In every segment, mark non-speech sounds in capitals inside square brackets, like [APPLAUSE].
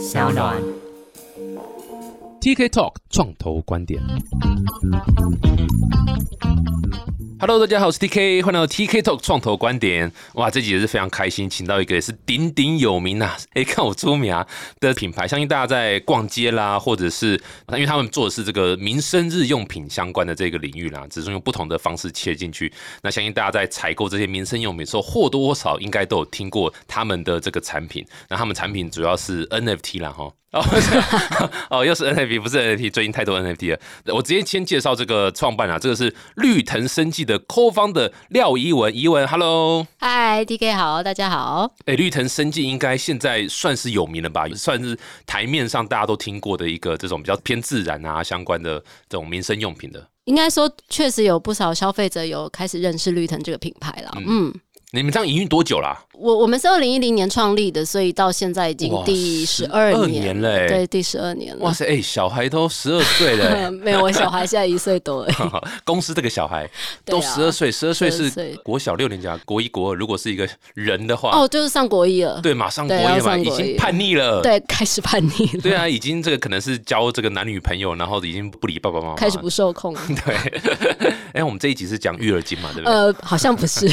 小暖。TK Talk 创投观点。Hello，大家好，我是 TK，欢迎来到 TK Talk 创投观点。哇，这集也是非常开心，请到一个也是鼎鼎有名呐、[LAUGHS] 哎，看我出名啊的品牌，相信大家在逛街啦，或者是因为他们做的是这个民生日用品相关的这个领域啦，只是用不同的方式切进去。那相信大家在采购这些民生用品的时候，或多或少应该都有听过他们的这个产品。那他们产品主要是 NFT 啦，哈。哦，[LAUGHS] 哦，又是 NFT，不是 NFT，最近太多 NFT 了。我直接先介绍这个创办啊，这个是绿藤生技的 co 方的廖怡文，怡文，Hello。嗨，DK 好，大家好。哎，绿藤生技应该现在算是有名了吧？算是台面上大家都听过的一个这种比较偏自然啊相关的这种民生用品的。应该说，确实有不少消费者有开始认识绿藤这个品牌了。嗯，你们这样营运多久啦、我我们是二零一零年创立的，所以到现在已经第十二年年了欸对，第十二年了。哇塞，哎，小孩都十二岁了、欸 [LAUGHS] 没有，我小孩现在一岁多而已。[LAUGHS] 公司这个小孩 [LAUGHS] 都十二岁，十二岁是12岁国小六年级啊，国一国二。如果是一个人的话，哦，就是上国一了。对，马上国一嘛，已经叛逆了。对，开始叛逆了。对啊，已经这个可能是交这个男女朋友，然后已经不理爸爸妈妈，开始不受控。对。哎，我们这一集是讲育儿经嘛，对不对？呃，好像不是。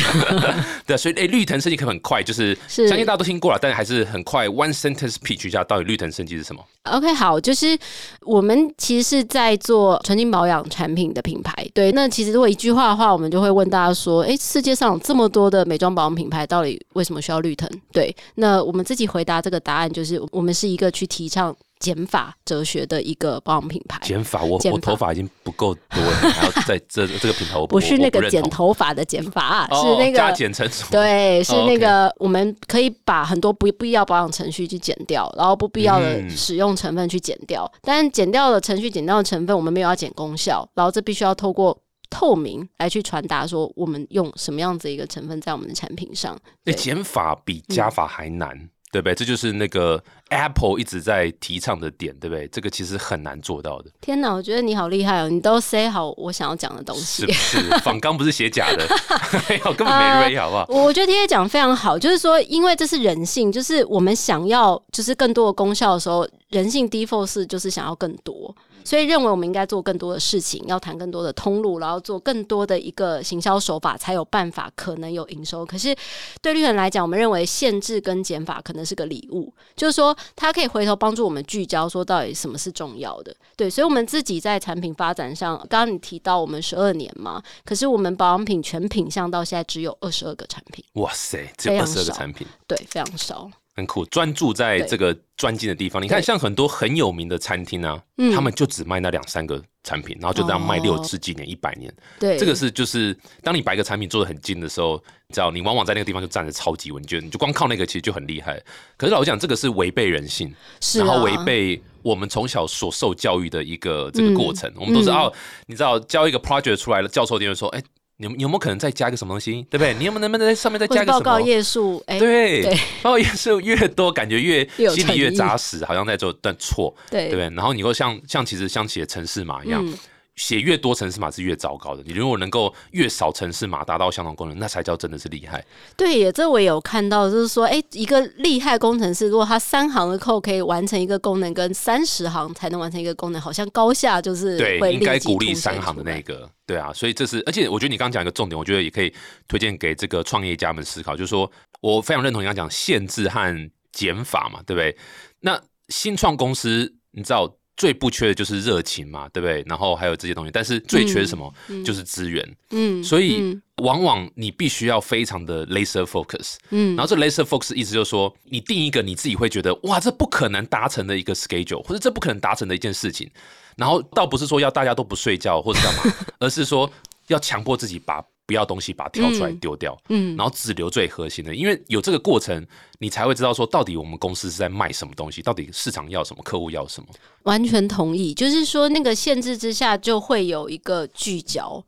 对啊，所以哎，绿藤生技可能很快，就是是相信大家都听过了，但还是很快 one sentence pitch 一下，到底绿藤升级是什么？OK，好，就是我们其实是在做纯净保养产品的品牌。对，那其实如果一句话的话，我们就会问大家说：，诶，世界上有这么多的美妆保养品牌，到底为什么需要绿藤？对，那我们自己回答这个答案就是，我们是一个去提倡减法哲学的一个保养品牌。减法，我法我头发已经不够多了，还要在这 [LAUGHS] 这个品牌，我不是那个剪头发的减法，哦是那个加个减乘除。对，是哦那个我们可以把很多不不必要保养程序去减掉，然后不必要的嗯使用成分去减掉。但减掉的程序、减掉的成分，我们没有要减功效，然后这必须要透过透明来去传达说我们用什么样子一个成分在我们的产品上。哎，对减法比加法还难，嗯对不对？这就是那个 Apple 一直在提倡的点，对不对？这个其实很难做到的，天哪，我觉得你好厉害哦！你都 say 好我想要讲的东西是不。是？[LAUGHS] 仿纲不是写假的，[LAUGHS] 没有，根本呃没 r 好不好？我觉得 T A 讲得非常好，就是说，因为这是人性，就是我们想要就是更多的功效的时候，人性 default 是就是想要更多，所以认为我们应该做更多的事情，要谈更多的通路，然后做更多的一个行销手法，才有办法可能有营收。可是对绿人来讲，我们认为限制跟减法可能是个礼物，就是说它可以回头帮助我们聚焦，说到底什么是重要的。对，所以我们自己在产品发展上，刚刚你提到我们十二年嘛，可是我们保养品全品项到现在只有二十二个产品。哇塞，只有二十二个产品。对，非常少。很酷，专注在对这个专精的地方。你看，像很多很有名的餐厅啊，嗯他们就只卖那两三个产品，然后就这样卖哦六十几年、一百年。对，这个是就是当你把一个产品做的很精的时候，你知道你往往在那个地方就站得超级稳，你就你就光靠那个其实就很厉害。可是老实讲，这个是违背人性，然后违背我们从小所受教育的一个这个过程。我们都是嗯哦，你知道交一个 project 出来了，教授一定会说，哎。你们有没有可能再加一个什么东西，对不对？你有没有能不能在上面再加一个什么？报告页数，哎、对，对报告页数越多，感觉越越心里越扎实，好像在做但错，对对不对？然后你会像像其实像写城市码一样，嗯写越多城市码是越糟糕的。你如果能够越少城市码达到相同功能，那才叫真的是厉害。对耶，这我也有看到，就是说，哎、一个厉害工程师，如果他三行的扣可以完成一个功能，跟三十行才能完成一个功能，好像高下就是对，会应该鼓励三行的那个，对啊，所以这是，而且我觉得你刚刚讲一个重点，我觉得也可以推荐给这个创业家们思考，就是说我非常认同你刚刚讲限制和减法嘛，对不对？那新创公司，你知道最不缺的就是热情嘛，对不对？然后还有这些东西，但是最缺什么？就是资源。嗯，所以嗯往往你必须要非常的 laser focus，嗯然后这 laser focus 意思就是说，你定一个你自己会觉得哇，这不可能达成的一个 schedule，或者这不可能达成的一件事情，然后倒不是说要大家都不睡觉或者干嘛，[LAUGHS] 而是说要强迫自己把不要东西把它挑出来嗯丢掉，嗯然后只留最核心的，因为有这个过程，你才会知道说到底我们公司是在卖什么东西，到底市场要什么，客户要什么。完全同意，就是说那个限制之下就会有一个聚焦。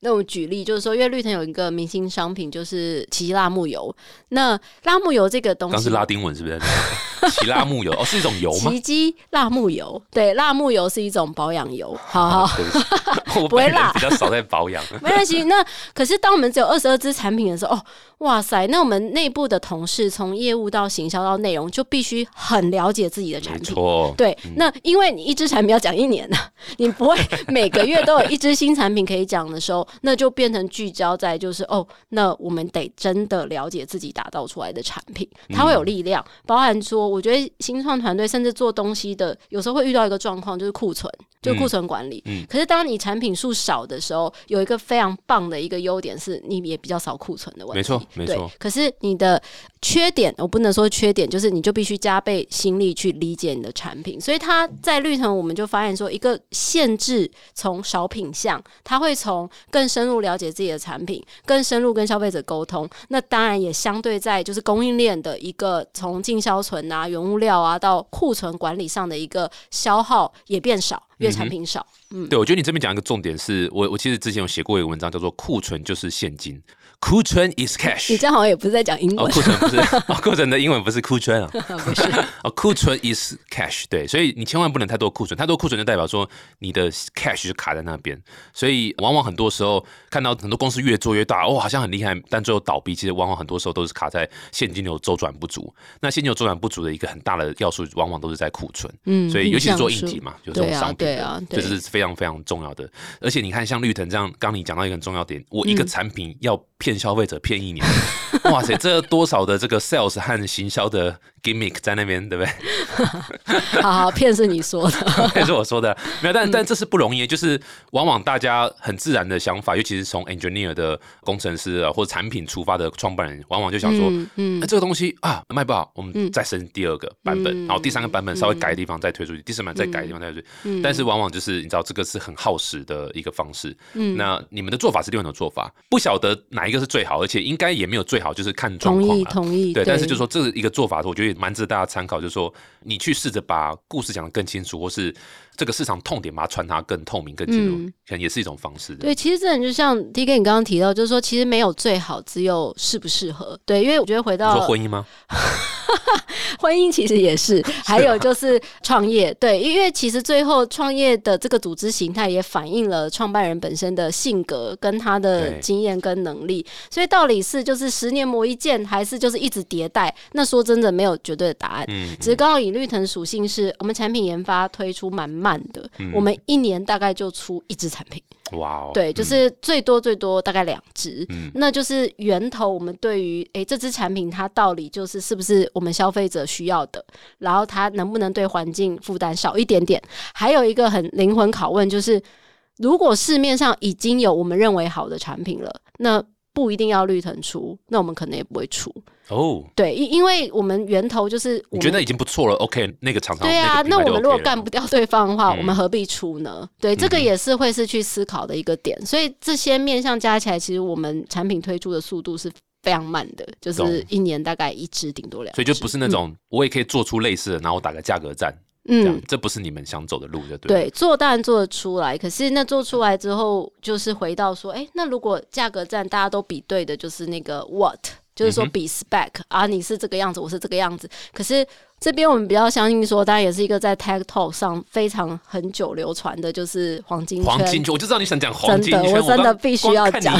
那我举例就是说，因为绿藤有一个明星商品就是奇辣木油，那辣木油这个东西刚是拉丁文是不是？[LAUGHS] 奇拉木油哦，是一种油吗？奇迹辣木油，对，辣木油是一种保养油。好我不会啦比较少在保养。[LAUGHS] 没关系。那可是当我们只有二十二支产品的时候，哦，哇塞，那我们内部的同事从业务到行销到内容，就必须很了解自己的产品。错，对，那因为你一支产品要讲一年呢，你不会 [LAUGHS] 每个月都有一支新产品可以讲的时候，那就变成聚焦在就是哦，那我们得真的了解自己打造出来的产品，它会有力量。包含说，我觉得新创团队甚至做东西的，有时候会遇到一个状况，就是库存，就是库存管理。嗯可是当你产品数少的时候，有一个非常棒的一个优点是，你也比较少库存的问题。没错没错对可是你的缺点，我不能说缺点，就是你就必须加倍心力去理解你的产品。所以它在绿藤，我们就发现说，一个限制从少品项，它会从更深入了解自己的产品，更深入跟消费者沟通。那当然也相对在就是供应链的一个从进销存啊、原物料啊到库存管理上的一个消耗也变少，因为产品少。嗯对，我觉得你这边讲一个重点是，我我其实之前有写过一个文章，叫做“库存就是现金”，库存 is cash。你这样好像也不是在讲英哦，文，库存不是，[LAUGHS] 哦，库存的英文不是库存啊，[LAUGHS] 不是？哦，库存 is cash，对，所以你千万不能太多库存，太多库存就代表说你的 cash 就卡在那边，所以往往很多时候看到很多公司越做越大，哦，好像很厉害，但最后倒闭，其实往往很多时候都是卡在现金流周转不足。那现金流周转不足的一个很大的要素，往往都是在库存，嗯所以尤其是做硬体嘛，就这种商品啊对这是非常非常重要的。而且你看，像绿藤这样，刚你讲到一个很重要点，我一个嗯产品要骗消费者骗一年，哇塞，这多少的这个 sales 和行销的 gimmick 在那边，对不对？[LAUGHS] 好好骗是你说的，[LAUGHS] 骗是我说的，没有，嗯。但但这是不容易，就是往往大家很自然的想法，尤其是从 engineer 的工程师啊，或者产品出发的创办人，往往就想说，嗯这个东西啊卖不好，我们嗯。再升第二个版本，嗯。然后第三个版本稍微改的地方再推出去，第四版再改的地方再推出去。嗯。但是往往就是你知道，这个是很耗时的一个方式。嗯。那你们的做法是另外一种做法，不晓得哪一个是最好，而且应该也没有最好，就是看状同况同。意同意，对，但是就说这是一个做法，我觉得也蛮值得大家参考。就是说，你去试着把故事讲得更清楚，或是这个市场痛点把它传达更透明、更清楚，嗯可能也是一种方式。对，其实这很就像 D K 你刚刚提到，就是说其实没有最好，只有适不适合。对，因为我觉得回到说婚姻吗？[LAUGHS] 婚姻其实也是，[LAUGHS] 还有就是创业，对，因为其实最后创业的这个组织形态也反映了创办人本身的性格跟他的经验跟能力，所以道理是就是十年磨一剑，还是就是一直迭代？那说真的没有绝对的答案。嗯，只是刚好以绿藤属性是我们产品研发推出蛮慢的，我们一年大概就出一支产品。哇哦，对，就是最多最多大概两支，嗯那就是源头。我们对于诶这支产品它到底就是是不是我们消费者需要的，然后它能不能对环境负担少一点点？还有一个很灵魂拷问，就是如果市面上已经有我们认为好的产品了，那不一定要绿藤出，那我们可能也不会出。哦，对，因因为我们源头就是我觉得已经不错了？OK，那个厂商对啊，那我们如果干不掉对方的话，嗯我们何必出呢？对，这个也是会是去思考的一个点。所以这些面向加起来，其实我们产品推出的速度是非常慢的，就是一年大概一支，顶多两支。所以就不是那种我也可以做出类似的，然后打个价格战，嗯。这不是你们想走的路，就对做当然做得出来，可是那做出来之后，就是回到说，哎、那如果价格战大家都比对的，就是那个 what，就是说比 spec、啊，你是这个样子，我是这个样子。可是这边我们比较相信说，当然也是一个在 Tech Talk 上非常很久流传的，就是黄金圈。黄金圈，我就知道你想讲黄金圈，真的我真的必须要讲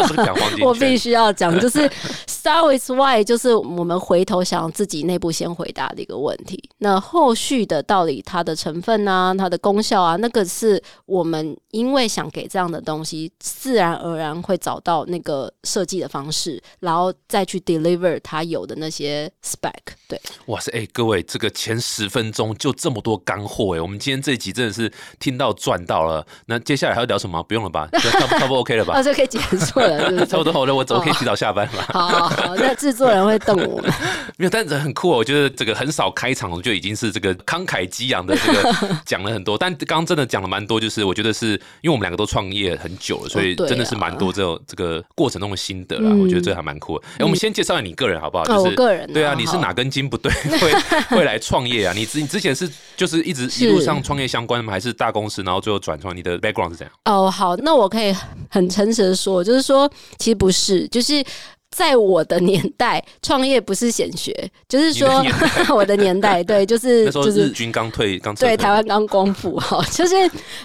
[LAUGHS] 我必须要讲，就是 Start with Why，就是我们回头想自己内部先回答的一个问题。那后续的道理它的成分啊、它的功效啊，那个是我们因为想给这样的东西，自然而然会找到那个设计的方式，然后再去 deliver 它有的那些 spec。对，哇塞，哎、各位，这个前十分钟就这么多干货哎，我们今天这一集真的是听到赚到了。那接下来还要聊什么？不用了吧？差不差不多 OK 了吧？[LAUGHS] 那就可以结束了，是是？[LAUGHS] 差不多好了，我走，我可以提早下班了。[LAUGHS] 好好好，那制作人会瞪我们。没有，但是很酷哦。我觉得这个很少开场就已经是这个慷慨激昂的这个讲了很多，但刚刚真的讲了蛮多，就是我觉得是因为我们两个都创业很久了，所以真的是蛮多这种这个过程中的心得啦。嗯我觉得这还蛮酷的。哎、我们先介绍你个人好不好？哦就是、我个人啊对啊，你是哪根筋不对会 [LAUGHS] 会来创业啊？你之你之前是就是一直一路上创业相关的吗？还是大公司，然后最后转创？你的 background 是怎样？哦，好，那我可以很诚实的说，就是说，其实不是，就是在我的年代，创业不是显学，[LAUGHS] 就是说 [LAUGHS] 我的年代，[LAUGHS] 对，就是就是日军刚退，刚对，台湾刚光复哈，就是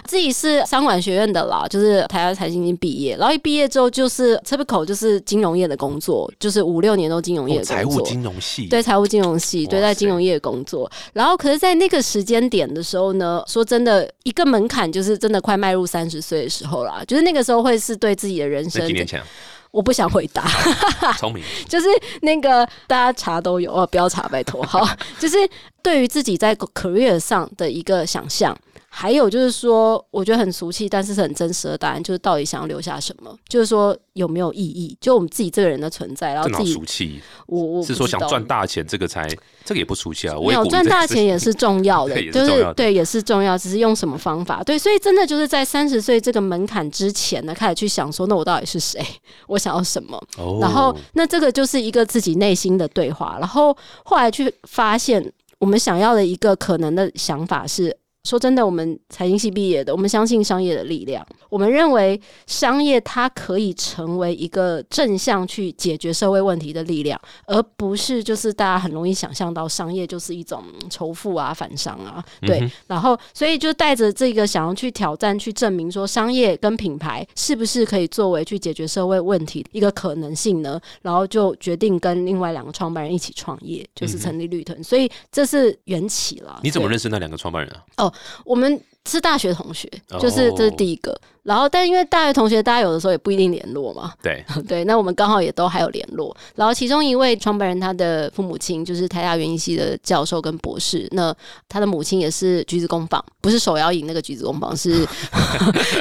自己是商管学院的啦，就是台湾财经经毕业，然后一毕业之后就是 typical 就是金融业的工作，就是五六年都金融业哦财务。金融系，对财务金融系，对在金融业工作，然后可是，在那个时间点的时候呢，说真的，一个门槛就是真的快迈入三十岁的时候啦，就是那个时候会是对自己的人生几，年前啊，我不想回答，[LAUGHS] 聪明，就是那个大家查都有哦，不要查，拜托。好，就是对于自己在 career 上的一个想象，还有就是说，我觉得很俗气，但是是很真实的答案，就是到底想要留下什么，就是说有没有意义，就我们自己这个人的存在，然后自己俗气？我我是说想赚大钱，这个才这个也不俗气啊。我没有赚大钱也是重要的 [LAUGHS] 就是对，也是重要，只是用什么方法。对，所以真的就是在三十岁这个门槛之前呢，开始去想说，那我到底是谁？[LAUGHS] 我想要什么？哦然后，那这个就是一个自己内心的对话。然后后来去发现，我们想要的一个可能的想法是。说真的，我们财经系毕业的，我们相信商业的力量。我们认为商业它可以成为一个正向去解决社会问题的力量，而不是就是大家很容易想象到商业就是一种嗯仇富啊、反商啊。对，嗯然后所以就带着这个想要去挑战、去证明说商业跟品牌是不是可以作为去解决社会问题一个可能性呢？然后就决定跟另外两个创办人一起创业，就是成立绿藤。所以这是缘起了。嗯你怎么认识那两个创办人啊？我们是大学同学，哦就是这是第一个。然后，但因为大学同学，大家有的时候也不一定联络嘛，对，[LAUGHS] 对，那我们刚好也都还有联络。然后其中一位创办人，他的父母亲就是台大园艺系的教授跟博士。那他的母亲也是橘子工坊，不是手摇饮那个橘子工坊，是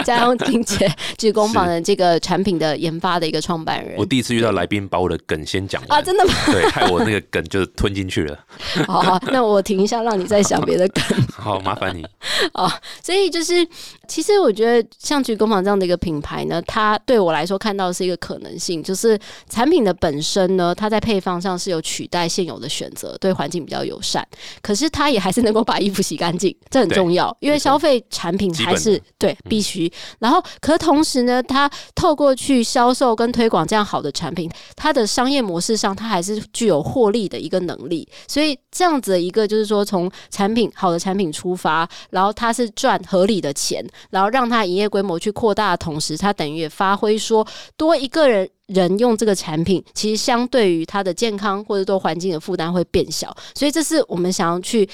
家用金姐橘子工坊的这个产品的研发的一个创办人我。第一次遇到来宾把我的梗先讲啊，真的吗？对，害我那个梗就吞进去了。[LAUGHS] 好好，那我停一下，让你再想别的梗。[LAUGHS] 好，麻烦你。所以就是，其实我觉得像橘工坊这样的。一个品牌呢，它对。我来说看到的是一个可能性，就是产品的本身呢，它在配方上是有取代现有的选择，对。环境比较友善。可是它也还是能够把衣服洗干净，这很重要，因为消费产品还是对。必须。然后，可是同时呢，它透过去销售跟推广这样好的产品，它的商业模式上，它还是具有获利的一个能力。所以这样子的一个就是说，从产品好的产品出发，然后它是赚合理的钱，然后让它营业规模去扩大的同时，它等于也发挥说多一个人。人用这个产品，其实相对于它的健康或者对环境的负担会变小，所以这是我们想要去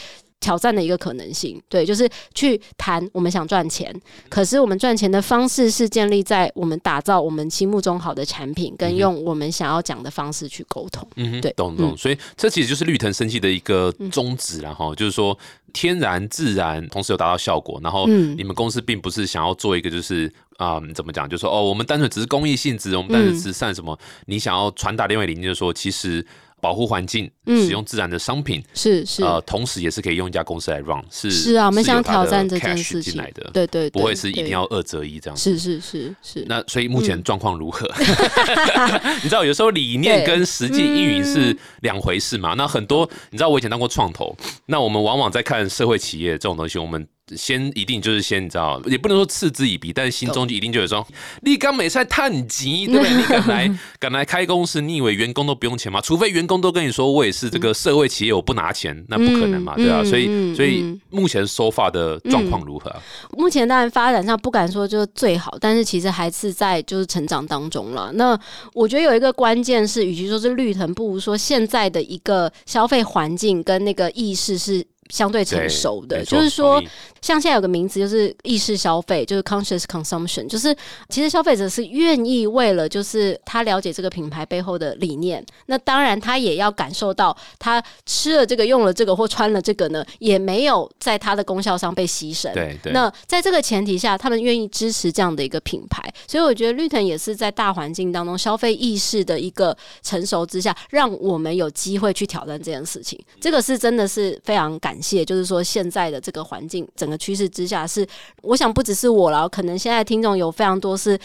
挑战的一个可能性。对，就是去谈我们想赚钱，可是我们赚钱的方式是建立在我们打造我们心目中好的产品，跟用我们想要讲的方式去沟通。嗯哼，对懂懂。所以这其实就是绿藤生气的一个宗旨然后、就是说天然自然，同时有达到效果。然后嗯你们公司并不是想要做一个就是啊、怎么讲，就是说哦，我们单纯只是公益性质，我们单纯嗯慈善什么。你想要传达另外一个理念，就是说其实。保护环境，嗯使用自然的商品，是是、呃，同时也是可以用一家公司来 run，是是啊，我们想挑战这件事情进来的，，对对对，不会是一定要二择一这样子。是是是是，那所以目前状况如何？[LAUGHS] [LAUGHS] 你知道有时候理念跟实际运营是两回事嘛？那很多你知道我以前当过创投，那我们往往在看社会企业这种东西，我们。先一定就是先你知道，也不能说嗤之以鼻，但是心中就一定就有说，立刚美赛探级，对不对？[LAUGHS] 你敢来敢来开公司，你以为员工都不用钱吗？除非员工都跟你说我也是这个社会企业，我不拿钱，那不可能嘛，嗯对啊。所以嗯所以嗯目前收发的状况如何啊？目前当然发展上不敢说就是最好，但是其实还是在就是成长当中了。那我觉得有一个关键是，与其说是绿藤，不如说现在的一个消费环境跟那个意识是。相对成熟的，就是说，像现在有个名词就是意识消费，就是 conscious consumption，就是其实消费者是愿意为了就是他了解这个品牌背后的理念，那当然他也要感受到他吃了这个、用了这个或穿了这个呢，也没有在它的功效上被牺牲。对对。那在这个前提下，他们愿意支持这样的一个品牌，所以我觉得绿藤也是在大环境当中消费意识的一个成熟之下，让我们有机会去挑战这件事情。这个是真的是非常感谢，就是说现在的这个环境整个趋势之下是，我想不只是我了，可能现在听众有非常多是。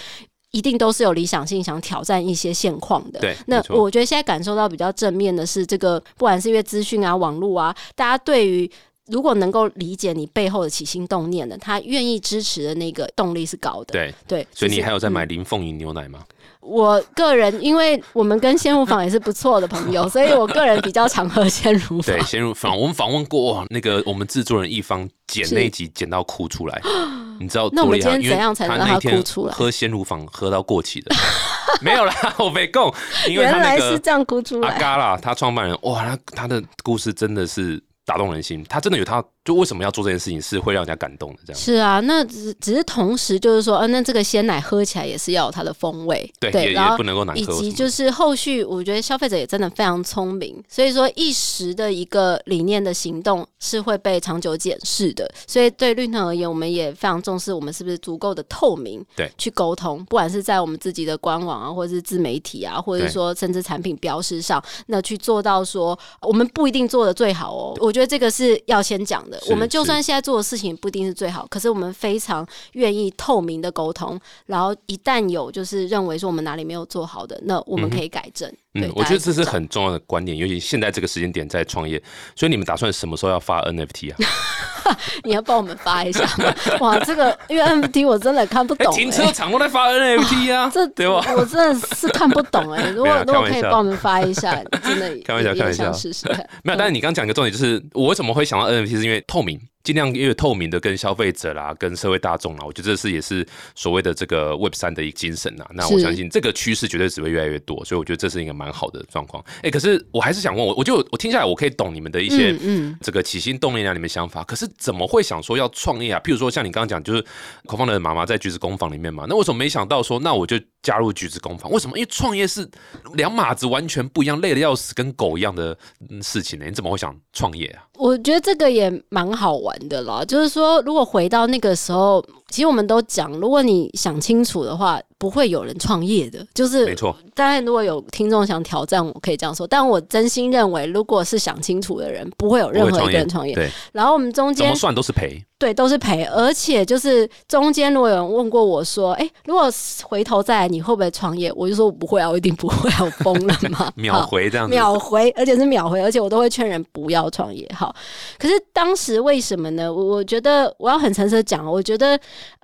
一定都是有理想性，想挑战一些现况的。对那我觉得现在感受到比较正面的是，这个不管是因为资讯啊、网络啊，大家对于如果能够理解你背后的起心动念的，他愿意支持的那个动力是高的。对，对，所以你还有在买林凤营牛奶吗？我个人，因为我们跟鲜乳坊也是不错的朋友，[LAUGHS] 所以我个人比较常喝鲜乳坊。对，。鲜乳坊，我们访问过哇，那个我们制作人一方剪那一集剪到哭出来，[GASPS] 你知道那我们今天怎样才能让他哭出来？喝鲜乳坊喝到过期的，[LAUGHS] 没有啦，[LAUGHS] 我没供，因为原他那个来是这样哭出阿来，嘎啦，他创办人哇，他他的故事真的是打动人心，他真的有他就为什么要做这件事情是会让人家感动的这样。是啊，那只只是同时就是说，啊，那这个鲜奶喝起来也是要有它的风味，对，也然后也不能够难以。及就是后续，我觉得消费者也真的非常聪明，所以说一时的一个理念的行动是会被长久检视的。所以对绿藤而言，我们也非常重视我们是不是足够的透明，对，去沟通，不管是在我们自己的官网啊，或者是自媒体啊，或者是说甚至产品标识上，那去做到说我们不一定做的最好哦。我觉得这个是要先讲的。我们就算现在做的事情不一定是最好，可是我们非常愿意透明的沟通，然后一旦有就是认为说我们哪里没有做好的，那我们可以改正。对嗯，我觉得这是。很重要的观点，尤其现在这个时间点在创业，所以你们打算什么时候要发 NFT 啊？[LAUGHS] [LAUGHS] 你要帮我们发一下吗？[LAUGHS] 哇，这个因为 NFT 我真的看不哎、懂、停车欸。场都在发 NFT 啊，[LAUGHS] 这对吧？我真的是看不懂哎、如果如果可以帮我们发一下，真的开玩笑开玩笑试试看。没有，但是你刚讲一个重点，就是我为什么会想到 NFT，是因为透明，尽量越透明的跟消费者啦、跟社会大众啦，我觉得这是也是所谓的这个 Web 三的一个精神呐。那我相信这个趋势绝对只会越来越多，所以我觉得这是一个蛮好的状况。哎、可是我还是想问我，我就我听下来，我可以懂你们的一些这个起心动念啊，你们想法，可是怎么会想说要创业啊？譬如说像你刚刚讲，就是口方的妈妈在橘子工坊里面嘛，那为什么没想到说，那我就加入橘子工坊？为什么？因为创业是两码子完全不一样，累的要死，跟狗一样的嗯事情呢？你怎么会想创业啊？我觉得这个也蛮好玩的啦。就是说，如果回到那个时候，其实我们都讲，如果你想清楚的话，不会有人创业的。就是没错，当然，如果有听众想挑战，我可以这样说。但我真心认为，如果是想清楚的人，不会有任何一个人创业。对，然后我们中间怎么算都是赔。对都是赔，而且就是中间如果有人问过我说，哎、如果回头再来，你会不会创业？我就说我不会啊，我一定不会啊，我疯了吗？[LAUGHS] 秒回这样子，秒回，而且是秒回，而且我都会劝人不要创业。好，可是当时为什么呢？我我觉得我要很诚实的讲，我觉得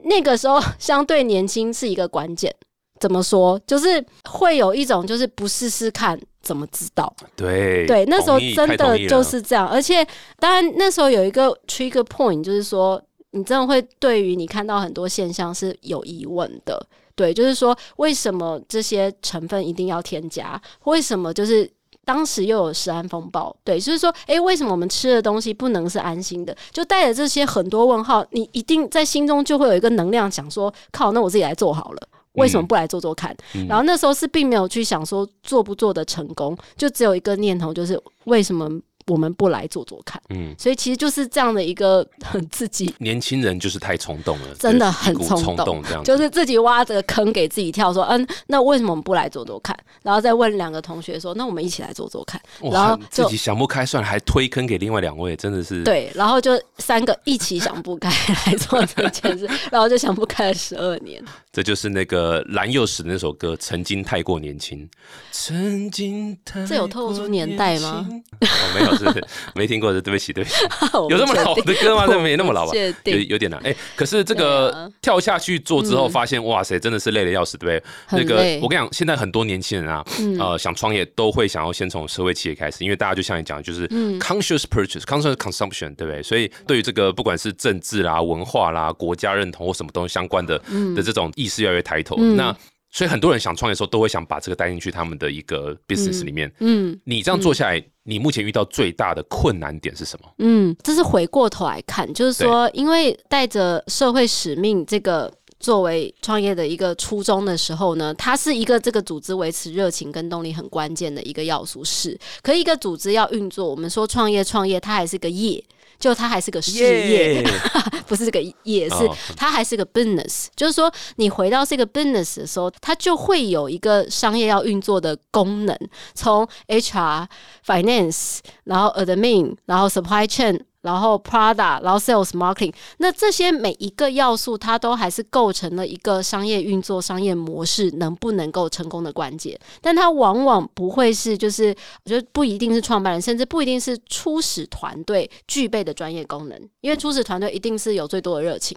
那个时候相对年轻是一个关键。怎么说？就是会有一种，就是不试试看怎么知道？对对，那时候真的就是这样。而且，当然那时候有一个 trigger point，就是说，你真的会对于你看到很多现象是有疑问的。对，就是说，为什么这些成分一定要添加？为什么就是？当时又有食安风暴，对，就是说，诶，为什么我们吃的东西不能是安心的？就带着这些很多问号，你一定在心中就会有一个能量，想说，靠，那我自己来做好了。为什么不来做做看？嗯然后那时候是并没有去想说做不做的成功，就只有一个念头，就是为什么我们不来做做看？嗯，所以其实就是这样的一个很 [LAUGHS] 自己，年轻人就是太冲动了，真的很冲动这样就是自己挖这个坑给自己跳，说嗯，那为什么我们不来做做看？然后再问两个同学说，那我们一起来做做看。然后，自己想不开，算了，还推坑给另外两位，真的是对，然后就三个一起想不开来做这件事，[LAUGHS] 然后就想不开了十二年。这就是那个蓝又时的那首歌《曾经太过年轻》，曾经太这有透露出年代吗过年轻？哦，没有，是没听过的，对不起，对不起。[LAUGHS] 有有这么老的歌吗？这没那么老吧？有定有点难。哎、可是这对个啊跳下去做之后，嗯发现、哇塞，真的是累得要死，对不对？那个我跟你讲，现在很多年轻人啊，嗯呃，想创业都会想要先从社会企业开始，因为大家就像你讲的，就是嗯 conscious purchase、conscious consumption，对不对？所以对于这个不管是政治啦、文化啦、国家认同或什么东西相关的、的这种意识越来越抬头，嗯那。所以很多人想创业的时候，都会想把这个带进去他们的一个 business 里面。嗯你这样做下来，你目前遇到最大的困难点是什么？嗯，这是回过头来看，就是说，因为带着社会使命这个。作为创业的一个初衷的时候呢，它是一个这个组织维持热情跟动力很关键的一个要素。是，可一个组织要运作，我们说创业创业，它还是个业，就它还是个事业耶 [LAUGHS] 不是这个也，是哦它还是个 business。就是说，你回到这个 business 的时候，它就会有一个商业要运作的功能，从 HR、finance，然后 admin，然后 supply chain。然后 Prada，然后 Sales Marketing，那这些每一个要素，它都还是构成了一个商业运作、商业模式能不能够成功的关键。但它往往不会是，就是我觉得不一定是创办人，甚至不一定是初始团队具备的专业功能，因为初始团队一定是有最多的热情，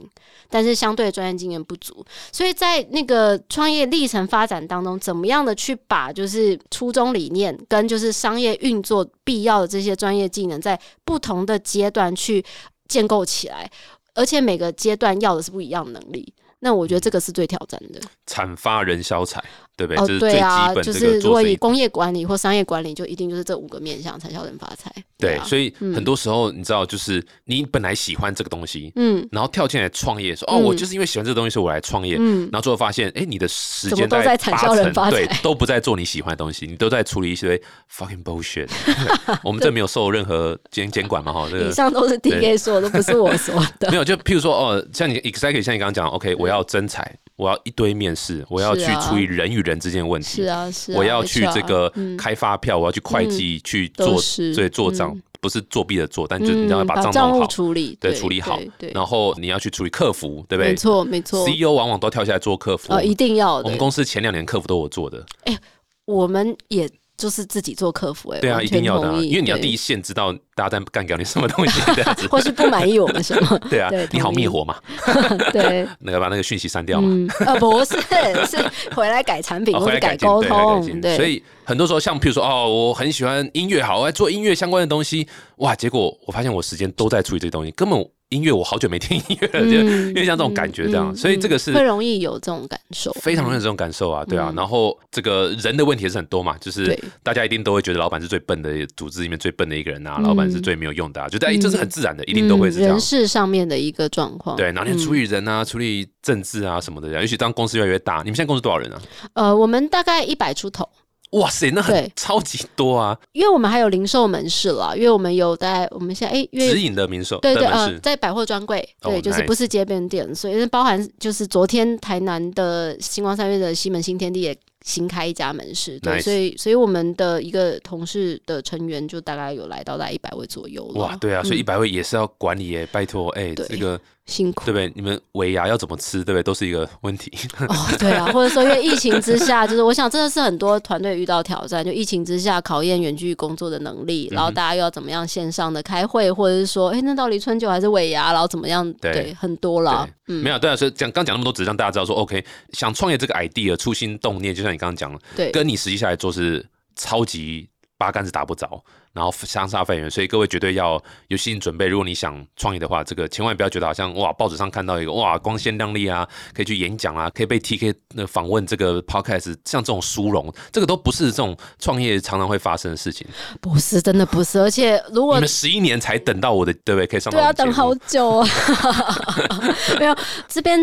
但是相对的专业经验不足。所以在那个创业历程发展当中，怎么样的去把就是初衷理念跟就是商业运作必要的这些专业技能，在不同的阶段去建构起来，而且每个阶段要的是不一样的能力。那我觉得这个是最挑战的。产发人消财，对不对？哦这是，最基对啊，本这就是如果。以工业管理或商业管理，就一定就是这五个面向：才叫人发财。对，啊，所以很多时候你知道，就是你本来喜欢这个东西，嗯然后跳进来创业，说哦，嗯我就是因为喜欢这个东西，所以我来创业。嗯，然后最后发现，哎，你的时间都在产销人发财对，都不在做你喜欢的东西，你都在处理一些 fucking bullshit。[LAUGHS] 我们这没有受任何监监管嘛，哈，这个以上都是 DK 说的，不是我说的。[LAUGHS] 没有，就譬如说，哦，像你 exactly 像你刚刚讲，OK，我要征才，我要一堆面试，我要去处理人与人之间的问题，是啊，是啊，我要去这个嗯。开发票，我要去会计去做，是。对，做账嗯，不是作弊的做，但就你嗯要把账弄好，处理，对，处理好。对，然后你要去处理客服，对不对？没错没错，？CEO 往往都跳下来做客服，哦，一定要的。我们公司前两年客服都我做的，哎我们也就是自己做客服，哎，对啊，一定要的啊，因为你要第一线知道大家在干掉你什么东西，或是不满意我们什么，对啊对，你好灭火嘛，[LAUGHS] 对，[LAUGHS] 那个把那个讯息删掉嘛。嗯，呃，[LAUGHS] 不是，是回来改产品哦，或来改，沟通，进。对，所以很多时候，像譬如说，哦，我很喜欢音乐，好，我在做音乐相关的东西，哇，结果我发现我时间都在处理这些东西，根本音乐我好久没听音乐了，就嗯因为像这种感觉这样，嗯所以这个是会容易有这种感受，非常容易有这种感受啊，对啊。嗯然后这个人的问题也是很多嘛，就是对大家一定都会觉得老板是最笨的，组织里面最笨的一个人啊，嗯老板是最没有用的啊，觉得哎，这是很自然的，一定都会是这样嗯人。事上面的一个状况。对，然后处理人啊，处理政治啊什么的，尤其当公司越来越大，你们现在公司多少人啊？呃，我们大概一百出头，哇塞，那很对。超级多啊！因为我们还有零售门市了，因为我们有在我们现在哎，因为直营的零售对对呃，在百货专柜，哦对，就是不是街边店，所以包含就是昨天台南的星光三月的西门新天地也新开一家门市，对所以所以我们的一个同事的成员就大概有来到大概一百位左右了。哇，对啊，所以一嗯百位也是要管理耶，拜托，哎，对。这个辛苦对不对？你们尾牙要怎么吃，对不对？都是一个问题。哦，对啊，[LAUGHS] 或者说因为疫情之下，就是我想真的是很多团队遇到挑战，就疫情之下考验远距工作的能力，然后大家又要怎么样线上的开会，或者是说，哎，那到底春酒还是尾牙，然后怎么样？对对，很多了，嗯没有，对啊，所以讲刚讲那么多，只是让大家知道说，OK，想创业这个 idea 初心动念，就像你刚刚讲的，对，跟你实际下来做是超级八竿子打不着，然后相差非远，所以各位绝对要有心理准备。如果你想创业的话，这个千万不要觉得好像哇，报纸上看到一个哇光鲜亮丽啊，可以去演讲啊，可以被 TK 那访问这个 podcast，像这种殊荣，这个都不是这种创业常常会发生的事情。不是真的不是，而且如果你们十一年才等到我的，对不对？可以上到对啊，等好久啊！[LAUGHS] 没有这边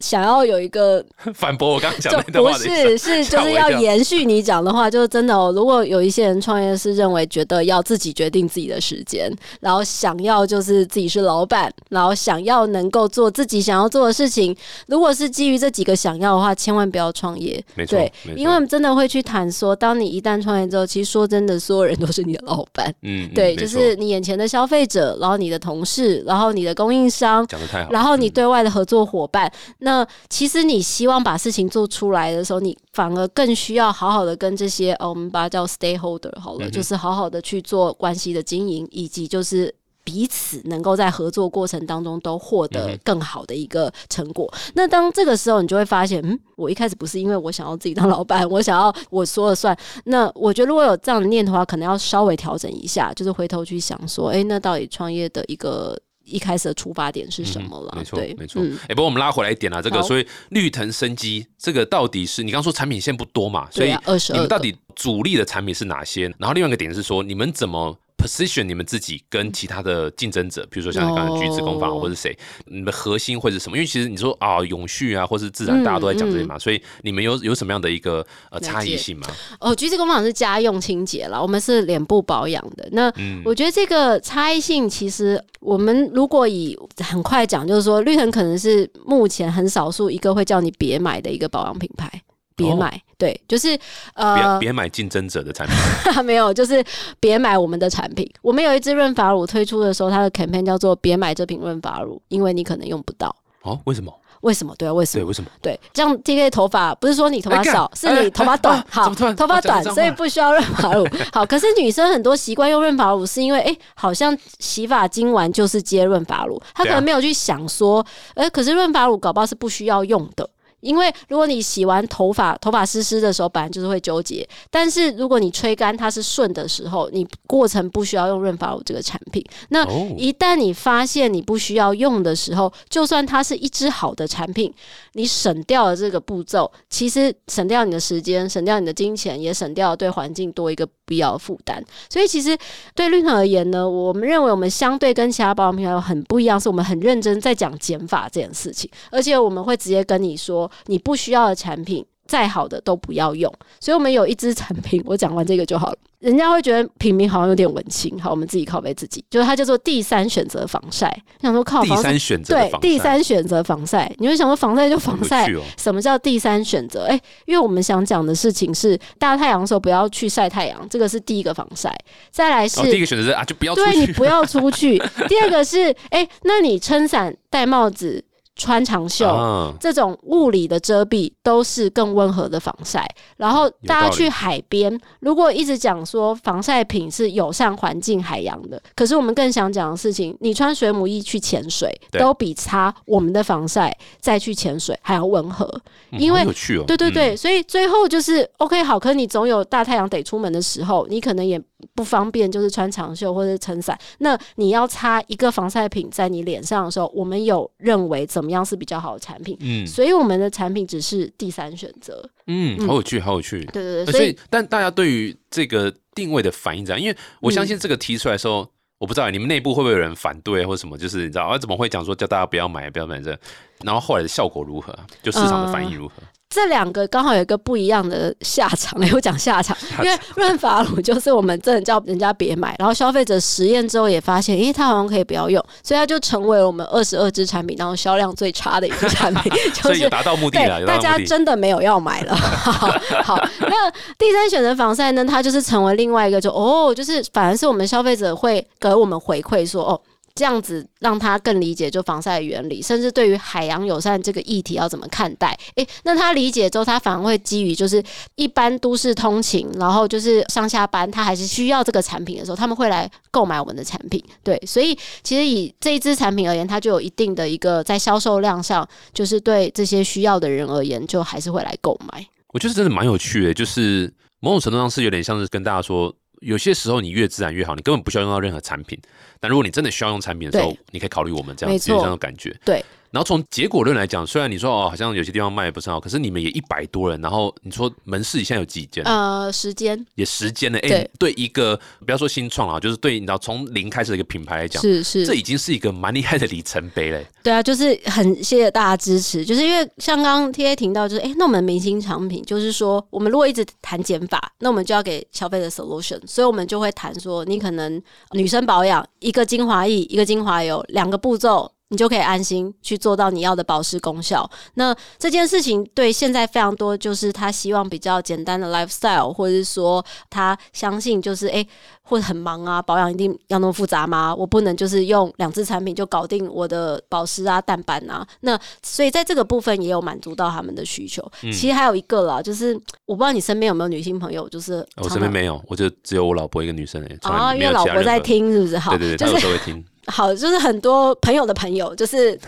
想要有一个，[LAUGHS] 反驳我刚刚讲就那段不话的意思。是是 [LAUGHS] 就是要延续你讲的话，就是真的哦。如果有一些人创业是认为觉得要自己决定自己的时间，然后想要就是自己是老板，然后想要能够做自己想要做的事情，如果是基于这几个想要的话，千万不要创业。没错对，因为我们真的会去谈说，当你一旦创业之后，其实说真的，所有人都是你的老板。嗯，嗯对，就是你眼前的消费者，然后你的同事，然后你的供应商，讲的太好。然后你嗯对外的合作伙伴，那其实你希望把事情做出来的时候，你反而更需要好好的跟这些呃，我们把它叫 stakeholder 好了，嗯就是好好的去做关系的经营，以及就是。彼此能够在合作过程当中都获嗯得更好的一个成果。那当这个时候，你就会发现，嗯，我一开始不是因为我想要自己当老板，我想要我说了算。那我觉得如果有这样的念头的话，可能要稍微调整一下，就是回头去想说，哎、那到底创业的一个一开始的出发点是什么了？没错，没错。哎、嗯不过我们拉回来一点啊，这个所以绿藤生机这个到底是你刚刚说产品线不多嘛，所以对啊，二十二你们到底主力的产品是哪些？然后另外一个点是说，你们怎么 position 你们自己跟其他的竞争者，比如说像你刚才橘子工坊哦或者谁，你们核心会是什么？因为其实你说啊，永续啊，或是自然，嗯大家都在讲这些嘛，所以你们有有什么样的一个呃差异性吗？哦，橘子工坊是家用清洁啦，我们是脸部保养的。那嗯，我觉得这个差异性，其实我们如果以很快讲，就是说绿藤可能是目前很少数一个会叫你别买的一个保养品牌。别哦买。对，就是呃，别买竞争者的产品，[LAUGHS] 没有，就是别买我们的产品。我们有一支润发乳推出的时候，它的 campaign 叫做“别买这瓶润发乳，因为你可能用不到”。哦，为什么？为什么？对啊，为什么对，么？为什么？对，这样 T K 头发不是说你头发少，是哎你头发短哎。好头发短，所以不需要润发乳。[LAUGHS] 好，可是女生很多习惯用润发乳，是因为哎、好像洗发精完就是接润发乳，她可能没有去想说，哎、可是润发乳搞不好是不需要用的。因为如果你洗完头发，头发湿湿的时候，本来就是会纠结。但是如果你吹干它是顺的时候，你过程不需要用润发乳这个产品。那哦，一旦你发现你不需要用的时候，就算它是一支好的产品，你省掉了这个步骤，其实省掉你的时间，省掉你的金钱，也省掉了对环境多一个必要的负担。所以其实对绿藤而言呢，我们认为我们相对跟其他保养品牌很不一样，是我们很认真在讲减法这件事情，而且我们会直接跟你说，你不需要的产品。再好的都不要用，所以我们有一支产品，我讲完这个就好了。人家会觉得品名好像有点文青，好，我们自己拷贝自己，就是它叫做第三选择防晒。想说靠第三选择对第三选择防晒，你会想说防晒就防晒什么叫第三选择？哎、因为我们想讲的事情是大太阳的时候不要去晒太阳，这个是第一个防晒。再来是哦，第一个选择是啊，就不要出去。对你不要出去。[LAUGHS] 第二个是，哎、那你撑伞、戴帽子、穿长袖。啊，这种物理的遮蔽都是更温和的防晒，然后大家去海边，如果一直讲说防晒品是友善环境海洋的，可是我们更想讲的事情，你穿水母衣去潜水，都比擦我们的防晒再去潜水还要温和。嗯因为对对对，所以最后就是 OK 好，可你总有大太阳得出门的时候，你可能也不方便，就是穿长袖或者是撑伞。那你要擦一个防晒品在你脸上的时候，我们有认为怎么样是比较好的产品，嗯所以我们的产品只是第三选择。嗯，好有趣，好有趣。对对对，呃所所以以，但大家对于这个定位的反应怎样？因为我相信这个提出来的时候，我不知道你们内部会不会有人反对或者什么，就是你知道啊，怎么会讲说叫大家不要买，不要买这？然后后来的效果如何啊？就市场的反应如何？这两个刚好有一个不一样的下场，[LAUGHS] 我讲下场，因为润发乳就是我们真的叫人家别买，然后消费者实验之后也发现，诶，它好像可以不要用，所以它就成为了我们二十二支产品当中销量最差的一个产品，[LAUGHS] 就是达到目的了，对，大家。真的没有要买了。[LAUGHS] 好，好，那第三选择防晒呢？它就是成为另外一个就，哦，就是反而是我们消费者会给我们回馈说，哦。这样子让他更理解就防晒原理，甚至对于海洋友善这个议题要怎么看待？诶，那他理解之后，他反而会基于就是一般都市通勤，然后就是上下班，他还是需要这个产品的时候，他们会来购买我们的产品。对，所以其实以这一支产品而言，它就有一定的一个在销售量上，就是对这些需要的人而言，就还是会来购买。我觉得真的蛮有趣的，就是某种程度上是有点像是跟大家说，有些时候你越自然越好，你根本不需要用到任何产品。但如果你真的需要用产品的时候，你可以考虑我们这样子，有这种感觉。对。然后从结果论来讲，虽然你说哦，好像有些地方卖的不是很好，可是你们也一百多人，然后你说门市现在有几间？呃，时间也十间了。哎、对对一个不要说新创啊，就是对你知道从零开始的一个品牌来讲，是是这已经是一个蛮厉害的里程碑嘞。对啊，就是很谢谢大家支持，就是因为像刚刚 T A 听到，就是哎、诶那我们明星产品，就是说我们如果一直谈减法，那我们就要给消费者 solution，所以我们就会谈说，你可能女生保养一个精华液，一个精华油，两个步骤。你就可以安心去做到你要的保湿功效。那这件事情对现在非常多，就是他希望比较简单的 lifestyle，或者是说他相信就是诶，或者很忙啊，保养一定要那么复杂吗？我不能就是用两支产品就搞定我的保湿啊、淡斑啊。那所以在这个部分也有满足到他们的需求。嗯其实还有一个啦，就是我不知道你身边有没有女性朋友，就是我身边没有，我就只有我老婆一个女生哎，从啊，因为老婆在。听是不是？好，对对对，她有就是时候会听。好，就是很多朋友的朋友，就是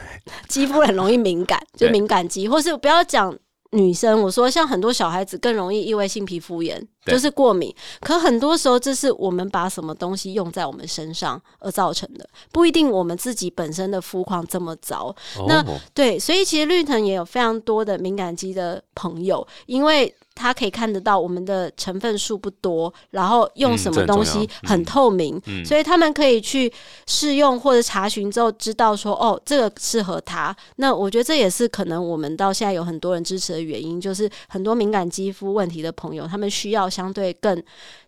肌肤很容易敏感，就敏感肌，或是不要讲女生，我说像很多小孩子更容易异位性皮肤炎，就是过敏。可很多时候，这是我们把什么东西用在我们身上而造成的，不一定我们自己本身的肤况这么糟。那哦，对，所以其实绿藤也有非常多的敏感肌的朋友，因为他可以看得到我们的成分数不多，然后用嗯什么东西很嗯透明，嗯所以他们可以去试用或者查询之后，知道说哦，这个适合他。那我觉得这也是可能我们到现在有很多人支持的原因，就是很多敏感肌肤问题的朋友，他们需要相对更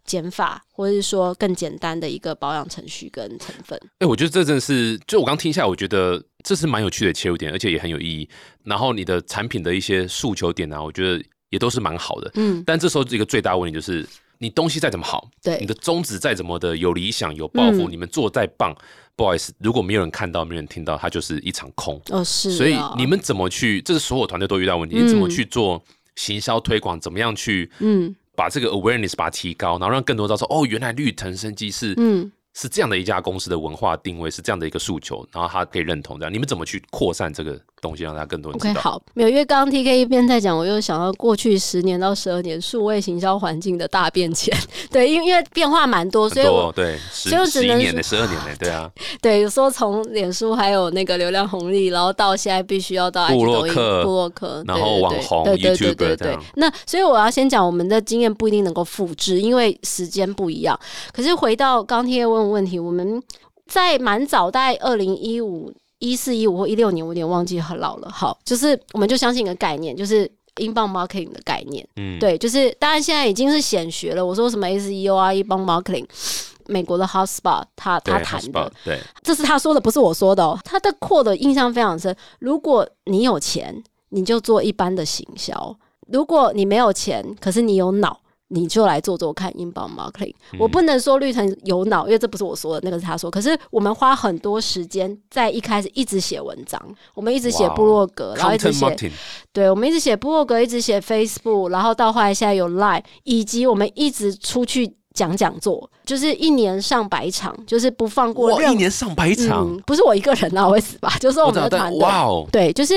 减法，或者是说更简单的一个保养程序跟成分。哎、我觉得这真的是，就我刚听下来，我觉得这是蛮有趣的切入点，而且也很有意义。然后你的产品的一些诉求点啊，我觉得也都是蛮好的。嗯，但这时候一个最大问题就是，你东西再怎么好，对你，的宗旨再怎么的有理想、有抱负，嗯你们做再棒，不好意思，如果没有人看到、没有人听到，它就是一场空。哦是啊，所以你们怎么去？这是所有团队都遇到问题，你怎么去做行销推广？怎么样去嗯把这个 awareness 把它提高，然后让更多人知道说，哦，原来绿藤生机是嗯。是这样的一家公司的文化定位，是这样的一个诉求，然后他可以认同这样。你们怎么去扩散这个东西，让大家更多人 OK，知道？好，没有，因为刚刚 TK 一边在讲，我又想到过去十年到十二年数位行销环境的大变迁。[LAUGHS] 对，因为因为变化蛮多，所以我对所以我只能十一年的十二年的，对啊，[LAUGHS] 对有时候从脸书还有那个流量红利，然后到现在必须要到抖音客部落客，然后网红对对对对对这样。那所以我要先讲，我们的经验不一定能够复制，因为时间不一样。可是回到刚 TK 问的问题，我们在蛮早，大概二零一五、一四、一五或一六年，我有点忘记很老了。好，就是我们就相信一个概念，就是。英镑 marketing 的概念，嗯，对，就是当然现在已经是显学了。我说什么 SEO 啊，英镑 marketing，美国的 HubSpot 他他谈的对，这是他说的，不是我说的哦。他的扩的印象非常深。如果你有钱，你就做一般的行销；如果你没有钱，可是你有脑，你就来做做看英镑 marketing。我嗯不能说绿藤有脑，因为这不是我说的，那个是他说。可是我们花很多时间在一开始一直写文章，我们一直写部落格，然后一直写对，我们一直写部落格，一直写 Facebook，然后到后来现在有 Line，以及我们一直出去讲讲座，就是一年上百场，就是不放过一年上百场，嗯，不是我一个人啊，我会死吧？[LAUGHS] 就是我们的团队。哇哦，对，就是